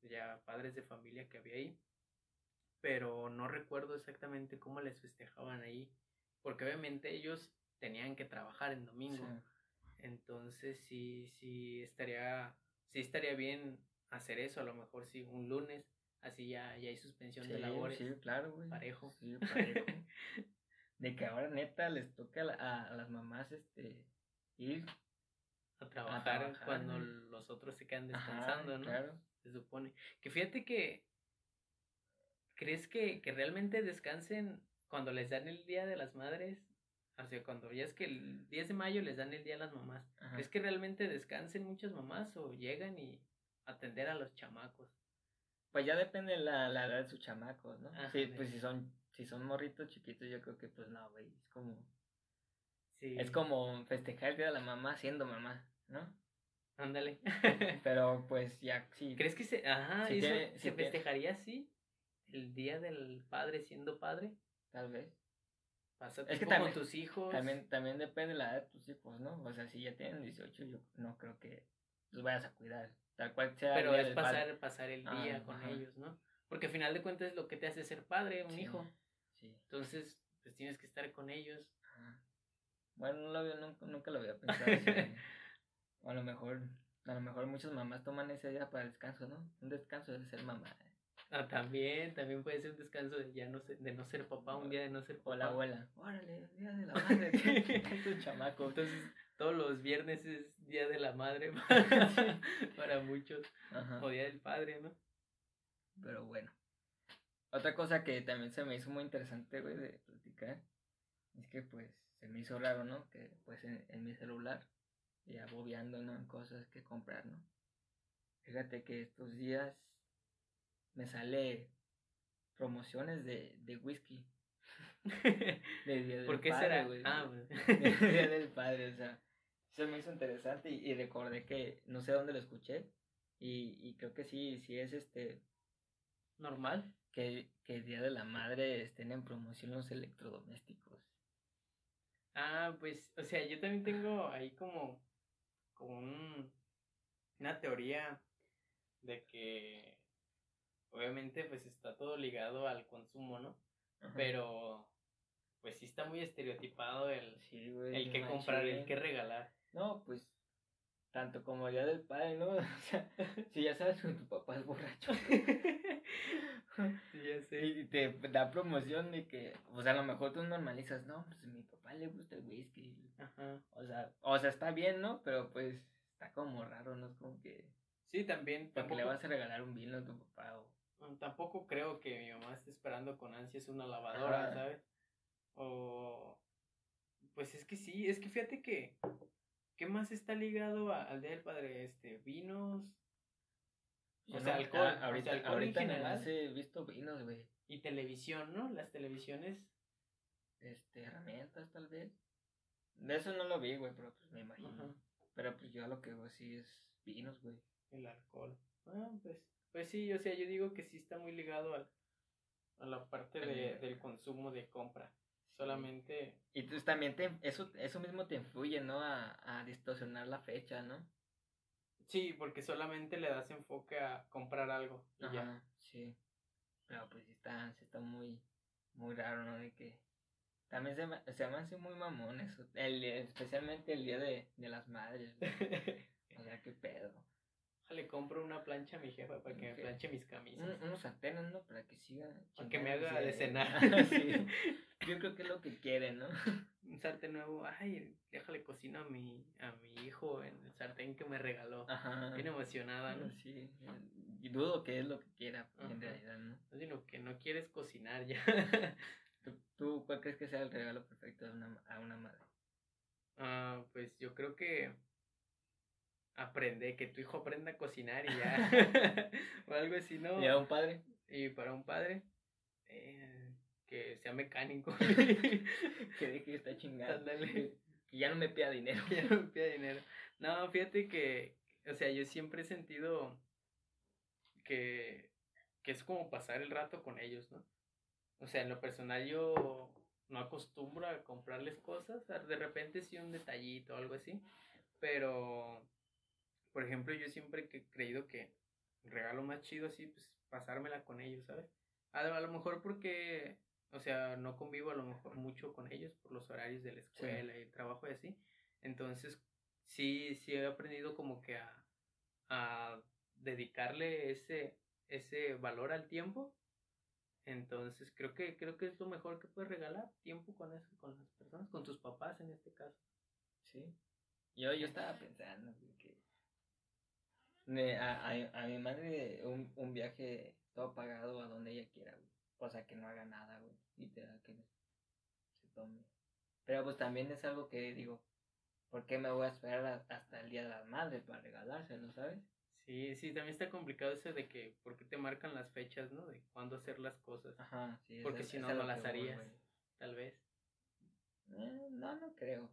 ya padres de familia que había ahí, pero no recuerdo exactamente cómo les festejaban ahí, porque obviamente ellos tenían que trabajar en domingo, entonces sí, sí estaría, sí estaría bien hacer eso, a lo mejor sí, un lunes, así ya, ya hay suspensión de labores. Sí, claro, güey. Parejo. Sí, parejo. (laughs) de que ahora neta les toca a, las mamás este ir a trabajar, cuando los otros se quedan descansando, ¿no? Claro. Se supone. Que fíjate que ¿crees que, que realmente descansen cuando les dan el día de las madres? O sea, cuando ya es que el 10 de mayo les dan el día a las mamás. ¿Crees que realmente descansen muchas mamás o llegan y atender a los chamacos. Pues ya depende la, la edad de sus chamacos, ¿no? sí, pues si son, si son morritos chiquitos, yo creo que pues no, güey, es como... Sí. Es como festejar el día de la mamá siendo mamá, ¿no? Ándale. Pero (laughs) pues ya, sí. ¿Crees que se, ajá, eso, se festejaría así? El día del padre siendo padre. Tal vez. Pasa es que también, con tus hijos. También, también depende la edad de tus hijos, ¿no? O sea, si ya tienen 18, yo no creo que los vayas a cuidar tal cual sea. Pero es pasar, pasar el día ah, con ellos, ¿no? Porque al final de cuentas es lo que te hace ser padre, un hijo. Sí. Entonces, pues tienes que estar con ellos. Bueno, no lo había, nunca, nunca lo había pensado. (laughs) o a lo mejor, a lo mejor muchas mamás toman ese día para descanso, ¿no? Un descanso de ser mamá. Ah, también, también puede ser un descanso de ya no ser, de no ser papá, un día de no ser papá. O la abuela. Órale, día de la madre, (laughs) tu chamaco. Entonces, todos los viernes es día de la madre (laughs) para, muchos. O día del padre, ¿no? Pero bueno. Otra cosa que también se me hizo muy interesante, güey, de platicar, es que pues se me hizo raro, ¿no? Que pues en, en mi celular, y agobiando, ¿no? En cosas que comprar, ¿no? Fíjate que estos días me sale promociones de, de whisky. (laughs) de Día del ¿Por qué padre, será? Güey, ah, (laughs) de Día del Padre, o sea, eso me hizo interesante y, recordé que no sé dónde lo escuché y, y creo que sí, sí es este... Normal. Que, que el Día de la Madre estén en promoción los electrodomésticos. Ah, pues, o sea, yo también tengo ahí como, como un, una teoría de que obviamente pues está todo ligado al consumo, ¿no? Pero pues sí está muy estereotipado el, el que comprar, el que regalar. No, pues tanto como día del padre, ¿no? (laughs) O sea, si ya sabes que tu papá es borracho. sí, (laughs) ya sé. Y te da promoción de que, o sea, a lo mejor tú normalizas, no, pues a mi papá le gusta el whisky. Ajá. O sea, o sea, está bien, ¿no? Pero pues está como raro, ¿no? Es como que... Sí, también. Porque le vas a regalar un vino a tu papá o... Tampoco creo que mi mamá esté esperando con ansias una lavadora, ¿sabes? O... Pues es que sí, es que fíjate que... ¿Qué más está ligado al Día del Padre? Este, vinos... O sea, alcohol. Ah, ahorita, en general. he visto vinos, güey. Y televisión, ¿no? Las televisiones. Este, herramientas, tal vez. De eso no lo vi, güey, pero pues me imagino. Pero pues yo lo que veo sí es vinos, güey. El alcohol. Ah, pues, pues sí, o sea, yo digo que sí está muy ligado al, a la parte de, del consumo de compra. Solamente. Y pues también te, eso, eso mismo te influye, ¿no? A, a distorsionar la fecha, ¿no? Sí, porque solamente le das enfoque a comprar algo. Y Ajá, ya. sí. Pero pues sí está, está muy, muy raro, ¿no? De que también se se me hace muy mamón eso. El, especialmente el día de, de las madres. (laughs) o sea, qué pedo. Le compro una plancha a mi jefa para que me planche mis camisas. Un- unos sartenes, ¿no? Para que siga. Para que me haga de cenar. (laughs) sí. (laughs) Yo creo que es lo que quieren, ¿no? Un sartén nuevo. Ay, déjale cocino a mi, a mi hijo en el sartén que me regaló. Ajá. Bien emocionada, ¿no? Sí. Y dudo que es lo que quiera, en realidad, ¿no? Sino que no quieres cocinar ya. ¿Tú, tú cuál crees que sea el regalo perfecto a una, a una madre? Ah, pues yo creo que aprende, que tu hijo aprenda a cocinar y ya. (laughs) (laughs) o algo así, ¿no? ¿Y a un padre? Y para un padre, eh, que sea mecánico. (laughs) Que deje de estar chingando. Que, que ya no me pida dinero. que ya no me pida dinero. No, fíjate que, o sea, yo siempre he sentido que, que es como pasar el rato con ellos, ¿no? O sea, en lo personal yo no acostumbro a comprarles cosas, de repente sí un detallito o algo así, pero, por ejemplo, yo siempre he creído que el regalo más chido así, pues pasármela con ellos, ¿sabes? A, a lo mejor porque, o sea, no convivo a lo mejor mucho con ellos por los horarios de la escuela y el trabajo y así, entonces sí, sí he aprendido como que a, a dedicarle ese, ese valor al tiempo. Entonces creo que, creo que es lo mejor que puedes regalar, tiempo con eso, con las personas, con tus papás en este caso. Sí. Yo, yo estaba pensando a, a, a mi madre un, un viaje todo pagado a donde ella quiera, güey. O sea, que no haga nada, güey. Literal, que se tome. Pero pues también es algo que digo, ¿por qué me voy a esperar a- hasta el Día de las Madres para regalárselo, sabes? Sí, sí, también está complicado eso de que, ¿por qué te marcan las fechas, no? De cuándo hacer las cosas, Ajá, sí. Porque si no, no las voy, harías. tal vez. Eh, no, no creo.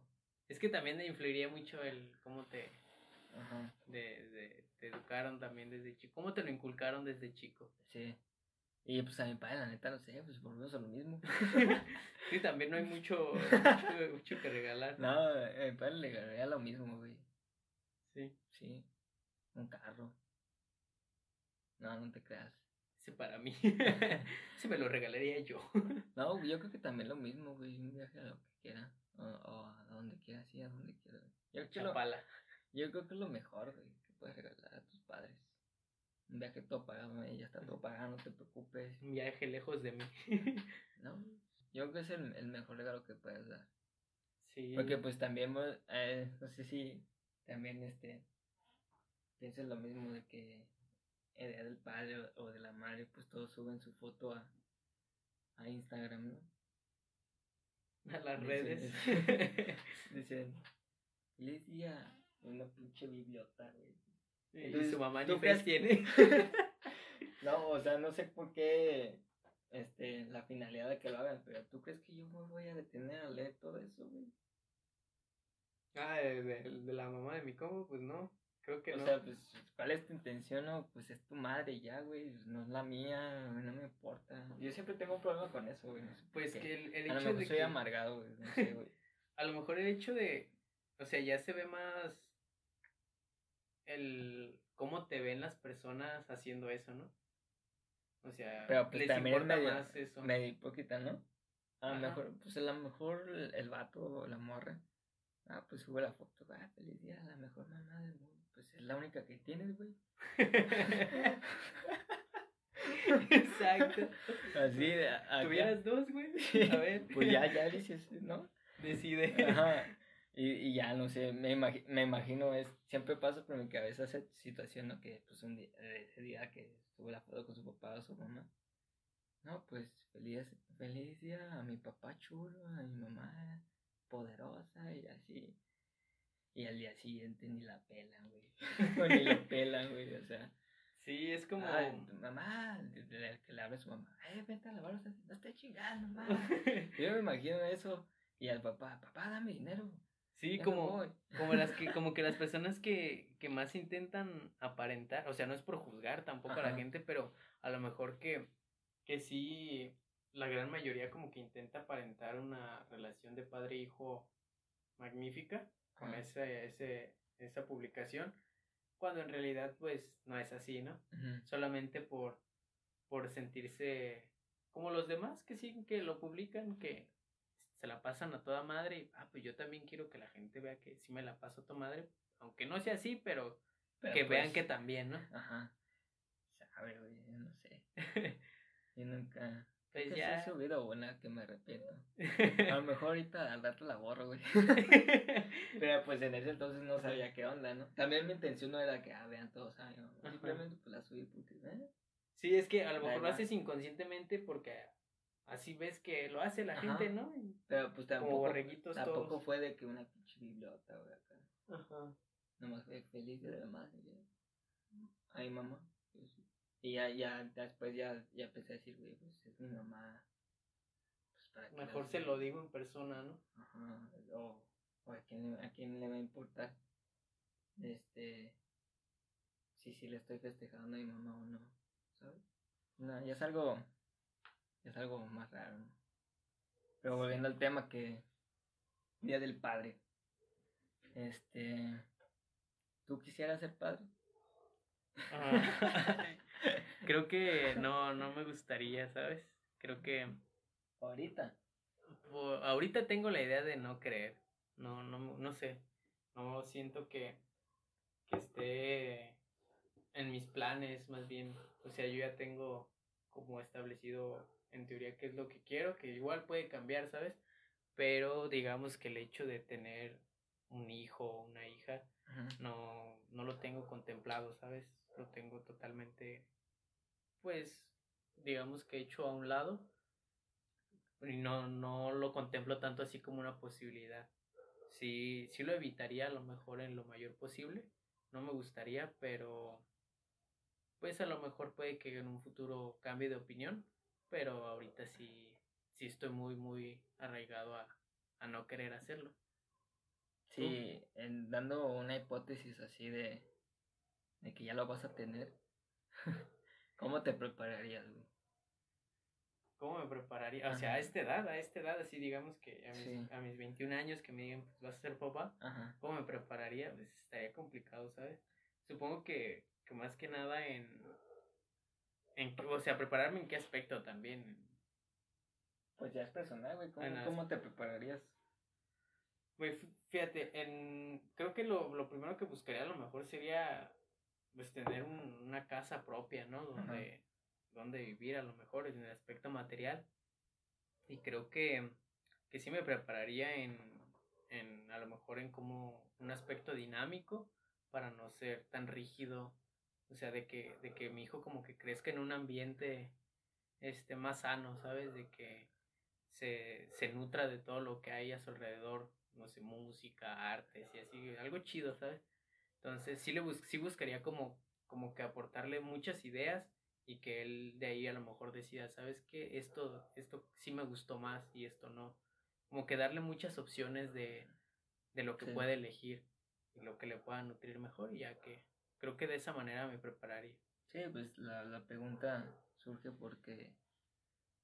Es que también influiría mucho el cómo te, Ajá, de, de- te educaron también desde chico, cómo te lo inculcaron desde chico. sí. Y pues a mi padre, la neta, no sé, pues volvemos a lo mismo. (laughs) Sí, también no hay mucho, mucho, mucho que regalar. No, a mi padre le regalaría lo mismo, güey. Sí, Sí, un carro. No, no te creas. ese para mí. (laughs) ese me lo regalaría yo. No, yo creo que también lo mismo, güey. Un viaje a lo que quiera. O, o a donde quiera, sí, a donde quiera. Yo, creo que lo- yo creo que es lo mejor, güey, puedes regalar a tus padres. Un viaje todo pagado, güey, ya está todo pagado, no te preocupes. Un viaje lejos de mí. (laughs) No, yo creo que es el, el mejor regalo que puedes dar. Sí. Porque pues también, eh, no sé si también este piensas lo mismo de que el día del padre o, de la madre, pues todos suben su foto a, a Instagram, ¿no? (laughs) a las redes. (laughs) Dicen, feliz día, una pinche bibliota, güey. Y Entonces, su mamá ¿tú ni crees- crees tiene. (laughs) No, o sea, no sé por qué este, la finalidad de que lo hagan, pero ¿tú crees que yo me voy a detener a leer todo eso, güey? ah, de, de- de la mamá de mi combo, pues no. Creo que o no. sea, pues, ¿cuál es tu intención? No, pues es tu madre ya, güey, no es la mía, no me importa. Yo siempre tengo un problema con eso, güey. no sé pues que el, el a lo hecho mejor de soy que. amargado, güey, no sé, güey. (laughs) A lo mejor el hecho de. O sea, ya se ve más. El. Cómo te ven las personas haciendo eso, ¿no? O sea, Pero pues les también medio, más eso. medio hipócrita, ¿no? A lo mejor, pues a lo mejor el, el vato o la morra, ah, pues sube la foto, ah, feliz día, la mejor mamá del mundo. Pues es la única que tienes, güey. Exacto. (laughs) Así, acá. Tuvieras dos, güey. A ver. Pues ya, ya (laughs) dices, ¿no? Decide. Ajá. Y, y ya, no sé, me, imagi- me imagino, es, siempre pasa por mi cabeza esa situación, ¿no? Que pues un día, ese día que sube la foto con su papá o su mamá. No, pues feliz, feliz día a mi papá chulo, a mi mamá poderosa y así. Y al día siguiente ni la pelan, güey. (laughs) Ni lo pelan, güey, o sea. Sí, es como. Ay, mamá, que le habla a su mamá, eh, vete a lavar no estoy chingando, mamá. (laughs) Yo me imagino eso. Y al papá, papá, dame dinero. Sí, como, como las que, (laughs) como que las personas que, que más intentan aparentar, o sea, no es por juzgar tampoco a la gente, pero a lo mejor que, que sí, la gran mayoría como que intenta aparentar una relación de padre-hijo magnífica con ese, ese, esa publicación, cuando en realidad pues no es así, ¿no? Solamente por, por sentirse como los demás que sí, que lo publican, que se la pasan a toda madre y, ah, pues yo también quiero que la gente vea que sí me la paso a toda madre, aunque no sea así, pero, que vean pues que también, ¿no? Ajá. Sabe, güey, yo no sé. (laughs) yo nunca... Pues ya. he subido una que me arrepiento. A lo (laughs) mejor ahorita al rato la borro, güey. (laughs) Pero pues en ese entonces no sabía qué onda, ¿no? También mi intención no era que, ah, vean todos, ah, simplemente pues la subí porque, ¿eh? Sí, es que a lo mejor lo haces inconscientemente porque así ves que lo hace la gente, ¿no? Pero pues tampoco, tampoco fue de que una pinche biblioteca, güey, acá. Ajá. Nomás fue feliz de la madre. Ay, mamá. Y ya, ya, después ya, ya empecé a decir, güey, pues es mi mamá. Pues para Mejor se lo digo en persona, ¿no? Ajá. O, o a, quién, a quién le va a importar. Este. Si sí, sí le estoy festejando a mi mamá o no, ¿sabes? No, ya es algo es algo más raro. ¿no? Pero volviendo al tema que Día del Padre. Este, ¿tú quisieras ser padre? Ah, (laughs) creo que no, no me gustaría, ¿sabes? Creo que ahorita. ahorita tengo la idea de no creer. No, no, no sé. No siento que, que esté en mis planes, más bien. O sea, yo ya tengo como establecido en teoría qué es lo que quiero, que igual puede cambiar, ¿sabes? Pero digamos que el hecho de tener un hijo o una hija no, no lo tengo contemplado, ¿sabes? Lo tengo totalmente, pues, digamos que hecho a un lado y no, no lo contemplo tanto así como una posibilidad. Sí, sí lo evitaría a lo mejor en lo mayor posible, no me gustaría, pero pues a lo mejor puede que en un futuro cambie de opinión pero ahorita sí, sí estoy muy, muy arraigado a, no querer hacerlo. Sí, en, dando una hipótesis así de, de que ya lo vas a tener, (laughs) ¿cómo te prepararías, güey? ¿Cómo me prepararía? O sea, a esta edad, a esta edad, así digamos que a mis, a mis 21 años que me digan, pues vas a ser papá, ¿cómo me prepararía? Pues estaría complicado, ¿sabes? Supongo que, que más que nada en, o sea, prepararme en qué aspecto también. Pues ya es personal, güey. ¿Cómo, te prepararías? Güey, fíjate, en, creo que lo, lo, primero que buscaría a lo mejor sería pues tener una casa propia, ¿no? Donde, donde vivir a lo mejor en el aspecto material. Y creo que, que sí me prepararía en, en, a lo mejor en como un aspecto dinámico para no ser tan rígido o sea, de que, de que mi hijo como que crezca en un ambiente este, más sano, ¿sabes? De que se, se nutra de todo lo que hay a su alrededor, no sé, música, artes y así, algo chido, ¿sabes? Entonces sí, le bus sí buscaría como, como que aportarle muchas ideas y que él de ahí a lo mejor decida, ¿sabes qué? Esto, esto sí me gustó más y esto no. Como que darle muchas opciones de, de lo que puede elegir y lo que le pueda nutrir mejor, ya que Creo que de esa manera me prepararía. Sí, pues la, la pregunta surge porque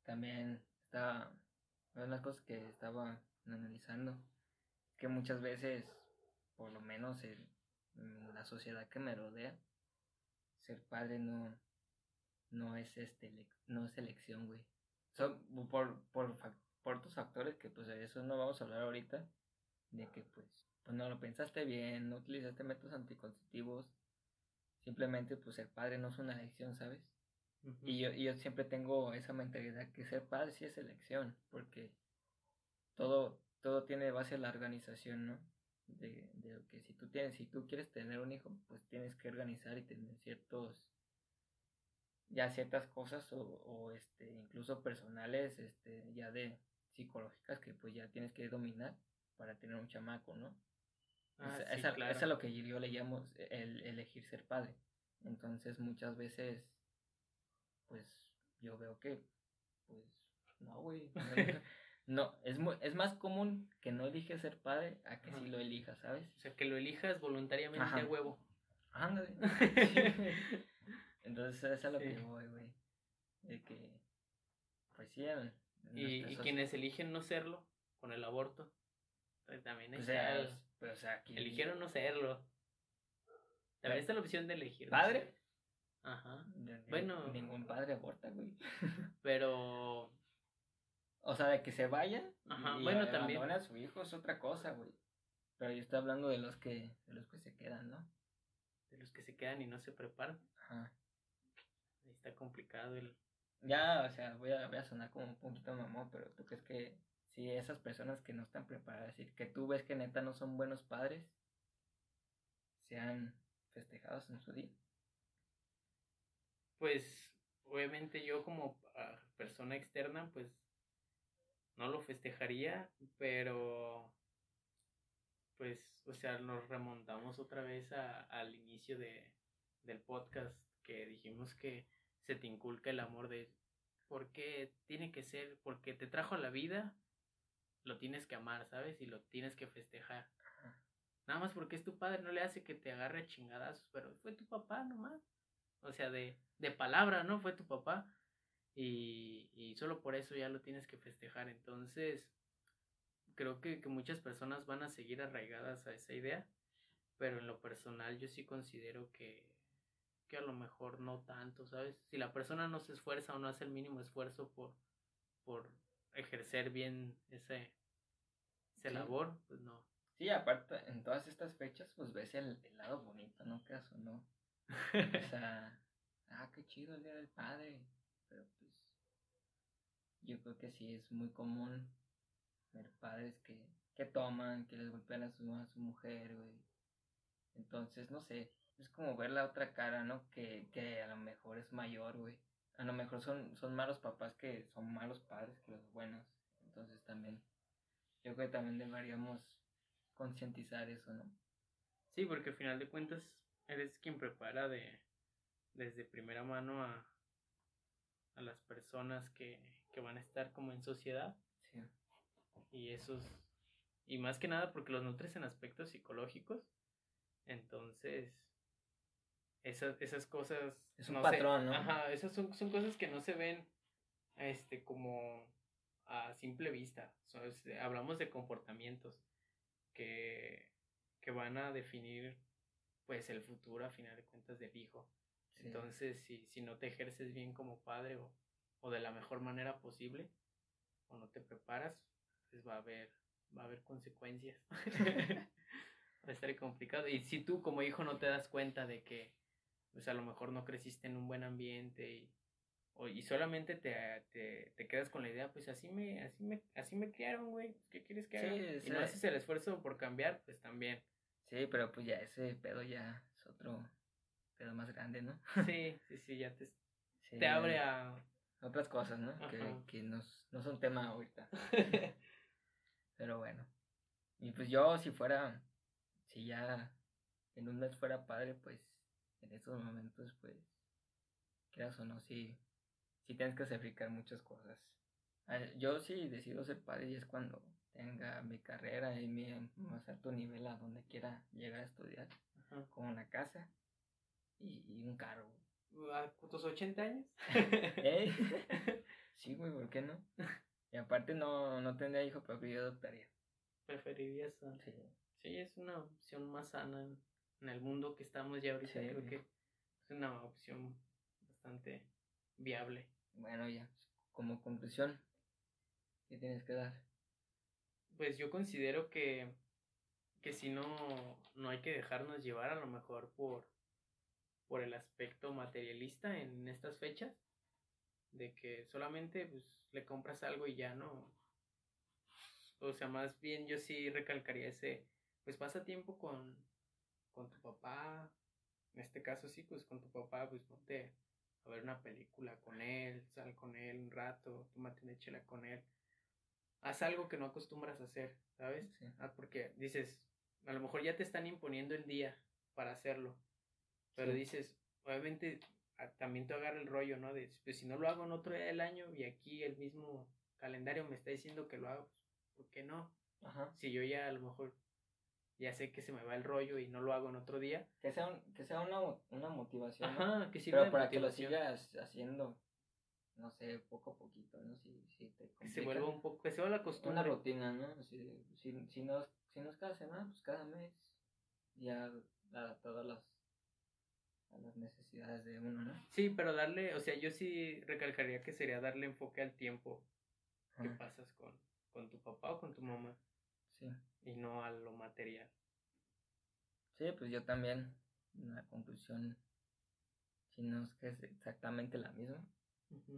también estaba, una de las cosas que estaba analizando, que muchas veces, por lo menos en, la sociedad que me rodea, ser padre no, no es este no es elección, güey. Son por, por, por tus factores que pues de eso no vamos a hablar ahorita, de que pues, pues no lo pensaste bien, no utilizaste métodos anticonceptivos, Simplemente, pues ser padre no es una elección, ¿sabes? y, yo, yo siempre tengo esa mentalidad que ser padre sí es elección, porque todo, todo tiene base a la organización, ¿no? De, de que si tú tienes, si tú quieres tener un hijo, pues tienes que organizar y tener ciertos, ya ciertas cosas o, o este, incluso personales, este, ya de psicológicas que pues ya tienes que dominar para tener un chamaco, ¿no? Ah, esa, es lo que yo le llamo el elegir ser padre. Entonces muchas veces, pues yo veo que, pues, no, güey, no, (laughs) es, muy, es más común que no eliges ser padre a que sí lo elijas, ¿sabes? O sea, que lo elijas voluntariamente a huevo. Ándale. (laughs) (laughs) Entonces, eso es a lo que voy, güey. De que, pues sí. y, y quienes eligen no serlo, con el aborto, pues también pues, Pues, o sea, Eligieron no serlo. También está la opción de elegir. ¿Padre? Ajá. bueno. Ningún padre aborta, güey. (laughs) Pero. O sea, de que se vaya. Ajá, bueno, también. a su hijo es otra cosa, güey. Pero yo estoy hablando de los que, de los que se quedan, ¿no? De los que se quedan y no se preparan. Ajá. Ahí está complicado el. Ya, o sea, voy a, voy a sonar como un poquito mamón, pero tú crees que si esas personas que no están preparadas, decir, que tú ves que neta no son buenos padres, sean festejados en su día. Pues obviamente yo como ah, persona externa, pues no lo festejaría, pero pues, o sea, nos remontamos otra vez a, al inicio de, del podcast que dijimos que se te inculca el amor de porque tiene que ser, porque te trajo a la vida, lo tienes que amar, ¿sabes? Y lo tienes que festejar. Nada más porque es tu padre, no le hace que te agarre chingadazos, pero fue tu papá nomás o sea, de, de palabra, ¿no? Fue tu papá. Y, y solo por eso ya lo tienes que festejar. Entonces, creo que, que muchas personas van a seguir arraigadas a esa idea, pero en lo personal yo sí considero que, que a lo mejor no tanto, ¿sabes? Si la persona no se esfuerza o no hace el mínimo esfuerzo por, por ejercer bien ese, ese labor, pues no. Sí, aparte, en todas estas fechas, pues ves el, el lado bonito, ¿no? ¿Caso, no? o (laughs) sea, ah, qué chido el día del padre. Pero pues, yo creo que sí es muy común ver padres que, que toman, que les golpean a su, a su mujer, güey. Entonces, no sé, es como ver la otra cara, ¿no? Que, que a lo mejor es mayor, güey. A lo mejor son, son malos papás que son malos padres que los buenos. Entonces también, yo creo que también deberíamos concientizar eso, ¿no? Sí, porque al final de cuentas eres quien prepara de desde primera mano a, a las personas que, que van a estar como en sociedad. Sí. Y esos, y más que nada porque los nutres en aspectos psicológicos. Entonces, esas, esas cosas. Es un patrón, ¿no? Ajá, esas son, son cosas que no se ven este como a simple vista. hablamos de comportamientos que, que van a definir pues el futuro a final de cuentas del hijo. Entonces, si, si no te ejerces bien como padre o, o de la mejor manera posible, o no te preparas, pues va a haber, va a haber consecuencias. (laughs) va a estar complicado. Y si tú como hijo no te das cuenta de que, pues a lo mejor no creciste en un buen ambiente y, o, y solamente te, te, te, quedas con la idea, pues así me, así me, así me criaron, güey, ¿qué quieres que haga? y no haces el esfuerzo por cambiar, pues también. Sí, pero pues ya ese pedo ya es otro pedo más grande, ¿no? (laughs) Sí, sí, sí, ya te, te abre a... Otras cosas, ¿no? Que, que no, no son tema ahorita. (laughs) pero bueno. Y pues yo si fuera, si ya en un mes fuera padre, pues en estos momentos, pues, quieras o no, sí, sí tienes que sacrificar muchas cosas. Yo sí decido ser padre y es cuando tenga mi carrera y mi más alto nivel a donde quiera llegar a estudiar, con una casa y, un carro. ¿A tus 80 años? (laughs) (laughs) Sí, güey, ¿por qué no? Y aparte no, no tendría hijo, pero yo adoptaría. ¿Preferirías? Sí. Sí, es una opción más sana en, el mundo que estamos ya ahorita. creo que es una opción bastante viable. Bueno, ya, como conclusión, ¿qué tienes que dar? pues yo considero que, que si no, no hay que dejarnos llevar a lo mejor por, por el aspecto materialista en estas fechas, de que solamente pues, le compras algo y ya no. O sea, más bien yo sí recalcaría ese, pues pasa tiempo con, con tu papá, en este caso sí, pues con tu papá, pues ponte a ver una película con él, sal con él un rato, tómate una chela con él haz algo que no acostumbras a hacer, ¿sabes? Ah, porque dices, a lo mejor ya te están imponiendo el día para hacerlo, pero dices, obviamente también te agarra el rollo, ¿no? De, pues si no lo hago en otro día del año y aquí el mismo, calendario me está diciendo que lo hago, pues, ¿por qué no? Ajá. Si yo ya a lo mejor ya sé que se me va el rollo y no lo hago en otro día. Que sea, que sea una, una motivación. Ajá, que sirva Pero para que lo sigas haciendo, no sé, poco a poquito, ¿no? Si, si te que se vuelva un poco, que se vuelva la costumbre. Una rutina, ¿no? Si, si, si, nos, si nos cada semana, pues cada mes, ya a todas las, a las necesidades de uno, ¿no? Sí, pero darle, o sea, yo sí recalcaría que sería darle enfoque al tiempo que pasas con, con tu papá o con tu mamá. Sí. Y no a lo material. Sí, pues yo también, la conclusión, si no es que es exactamente la misma,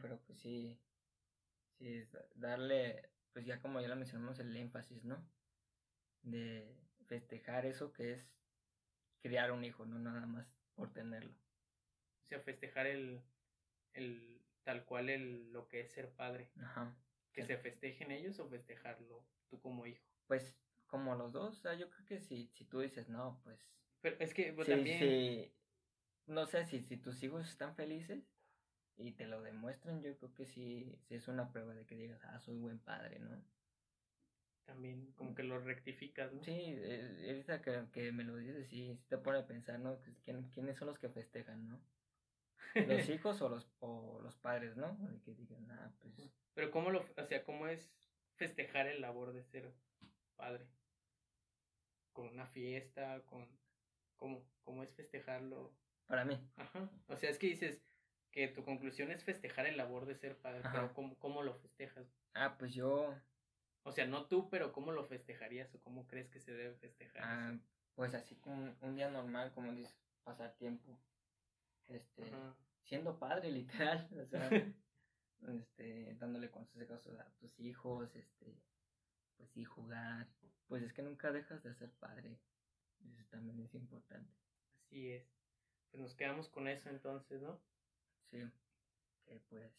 pero pues sí, sí, es darle, pues ya como ya lo mencionamos, el énfasis, ¿no? De festejar eso que es criar un hijo, no nada más por tenerlo. O sea, festejar el, el tal cual el, lo que es ser padre. Ajá. Que se festejen ellos o festejarlo tú como hijo. Pues como los dos, o sea, yo creo que si, si tú dices, no, pues... Pero es que pues, también... no sé, si, si tus hijos están felices y te lo demuestran, yo creo que sí, sí es una prueba de que digas, ah, soy buen padre, ¿no? También como que lo rectificas, ¿no? Sí, ahorita que, que me lo dices, sí, te pone a pensar, ¿no? ¿Quién, ¿Quiénes son los que festejan, no? ¿Los (laughs) hijos o los, o los padres, no? De que digan, ah, pues... Pero ¿cómo lo, o sea, cómo es festejar el labor de ser padre? ¿Con una fiesta? ¿Con cómo? ¿Cómo es festejarlo? Para mí. Ajá. O sea, es que dices que tu conclusión es festejar el labor de ser padre, pero ¿cómo, ¿cómo lo festejas? Ah, pues yo... O sea, no tú, pero ¿cómo lo festejarías o cómo crees que se debe festejar? Ah, pues así como un día normal, como dices, pasar tiempo. Este, siendo padre, literal. O sea, (laughs) este, dándole consejos a tus hijos, este, pues sí, jugar. Pues es que nunca dejas de ser padre. Eso también es importante. Así es. Pues nos quedamos con eso entonces, ¿no? Sí. Que pues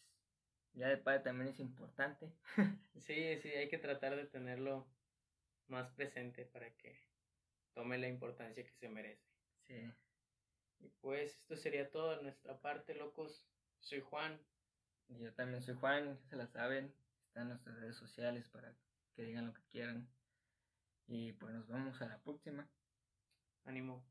ya de padre también es importante. (laughs) sí, sí, hay que tratar de tenerlo más presente para que tome la importancia que se merece. Sí. Y pues esto sería todo de nuestra parte, locos. Soy Juan. Y yo también soy Juan, se la saben. Están nuestras redes sociales para que digan lo que quieran. Y pues nos vemos a la próxima. Ánimo.